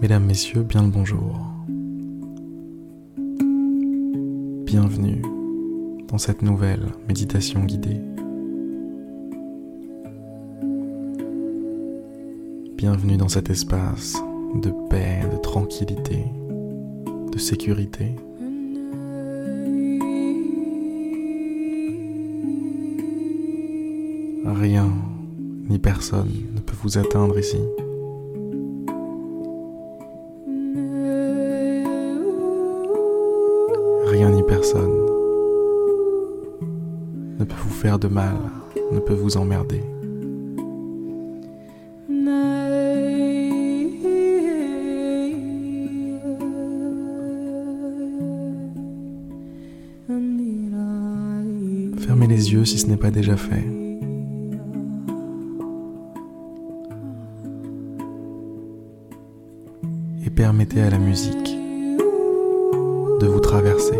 Mesdames, Messieurs, bien le bonjour. Bienvenue dans cette nouvelle méditation guidée. Bienvenue dans cet espace de paix, de tranquillité, de sécurité. Rien ni personne ne peut vous atteindre ici. Ni personne ne peut vous faire de mal, ne peut vous emmerder. Fermez les yeux si ce n'est pas déjà fait. Et permettez à la musique de vous traverser.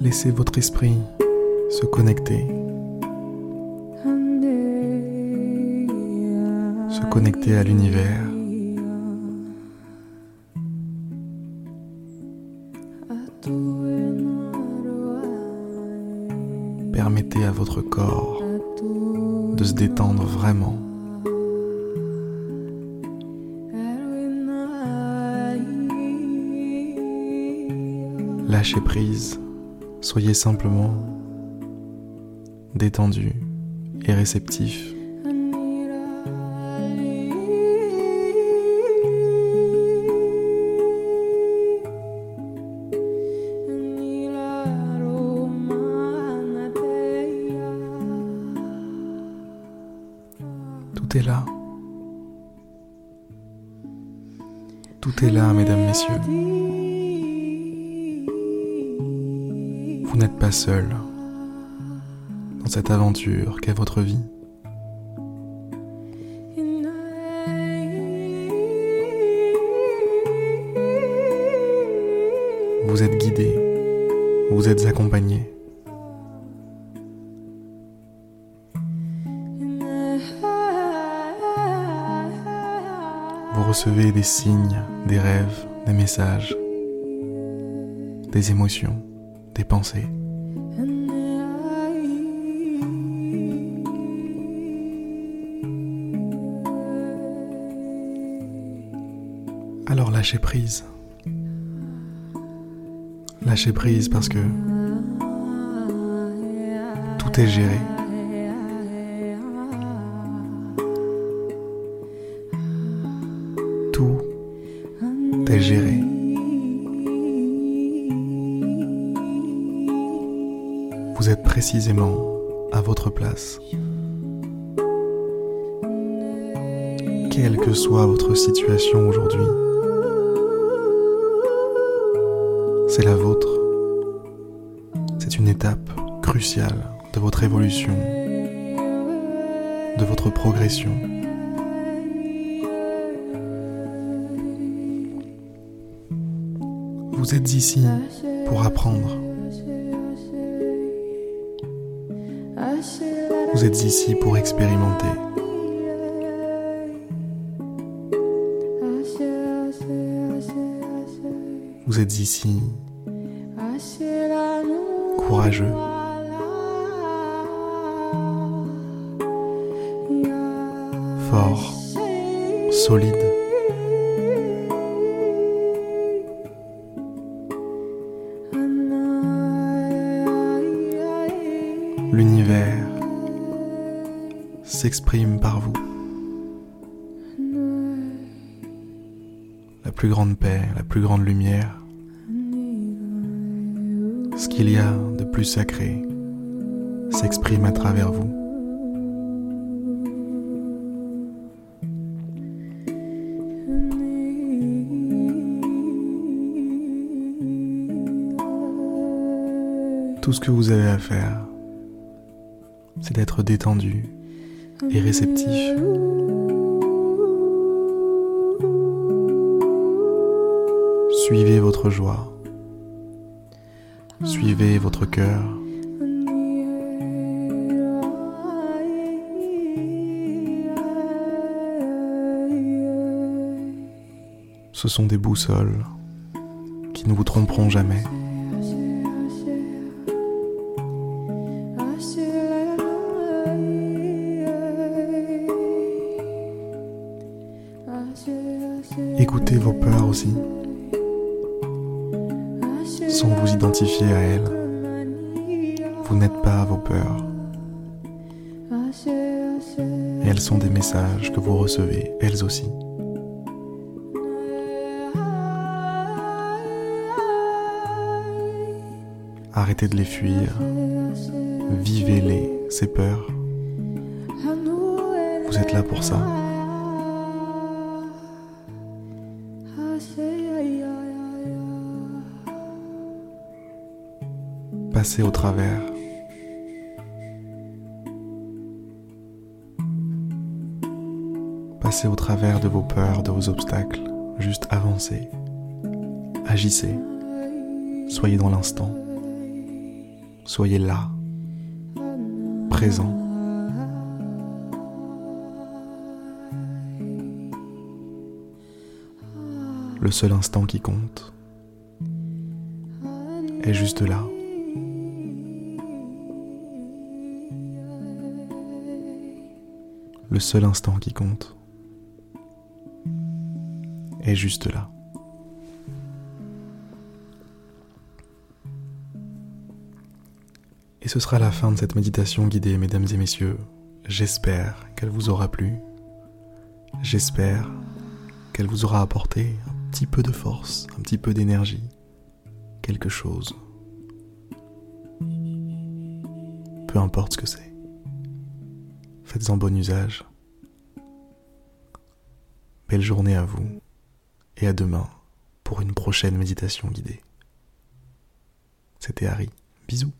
Laissez votre esprit se connecter, se connecter à l'univers. Vraiment. Lâchez prise, soyez simplement détendu et réceptif. Tout est là. Tout est là, mesdames, messieurs. Vous n'êtes pas seul dans cette aventure qu'est votre vie. Vous êtes guidé, vous êtes accompagné. Recevez des signes, des rêves, des messages, des émotions, des pensées. Alors lâchez prise. Lâchez prise parce que tout est géré. Vous êtes précisément à votre place. Quelle que soit votre situation aujourd'hui, c'est la vôtre. C'est une étape cruciale de votre évolution, de votre progression. Vous êtes ici pour apprendre. Vous êtes ici pour expérimenter. Vous êtes ici courageux. Fort, solide. L'univers s'exprime par vous. La plus grande paix, la plus grande lumière, ce qu'il y a de plus sacré s'exprime à travers vous. Tout ce que vous avez à faire, c'est d'être détendu et réceptif. Suivez votre joie. Suivez votre cœur. Ce sont des boussoles qui ne vous tromperont jamais. Écoutez vos peurs aussi, sans vous identifier à elles. Vous n'êtes pas vos peurs. Elles sont des messages que vous recevez, elles aussi. Arrêtez de les fuir. Vivez-les, ces peurs. Vous êtes là pour ça. Passez au travers. Passez au travers de vos peurs, de vos obstacles. Juste avancez. Agissez. Soyez dans l'instant. Soyez là, présent. Le seul instant qui compte est juste là. Le seul instant qui compte est juste là. Et ce sera la fin de cette méditation guidée, mesdames et messieurs. J'espère qu'elle vous aura plu. J'espère qu'elle vous aura apporté un petit peu de force, un petit peu d'énergie, quelque chose. Peu importe ce que c'est. Faites-en bon usage. Belle journée à vous et à demain pour une prochaine méditation guidée. C'était Harry. Bisous.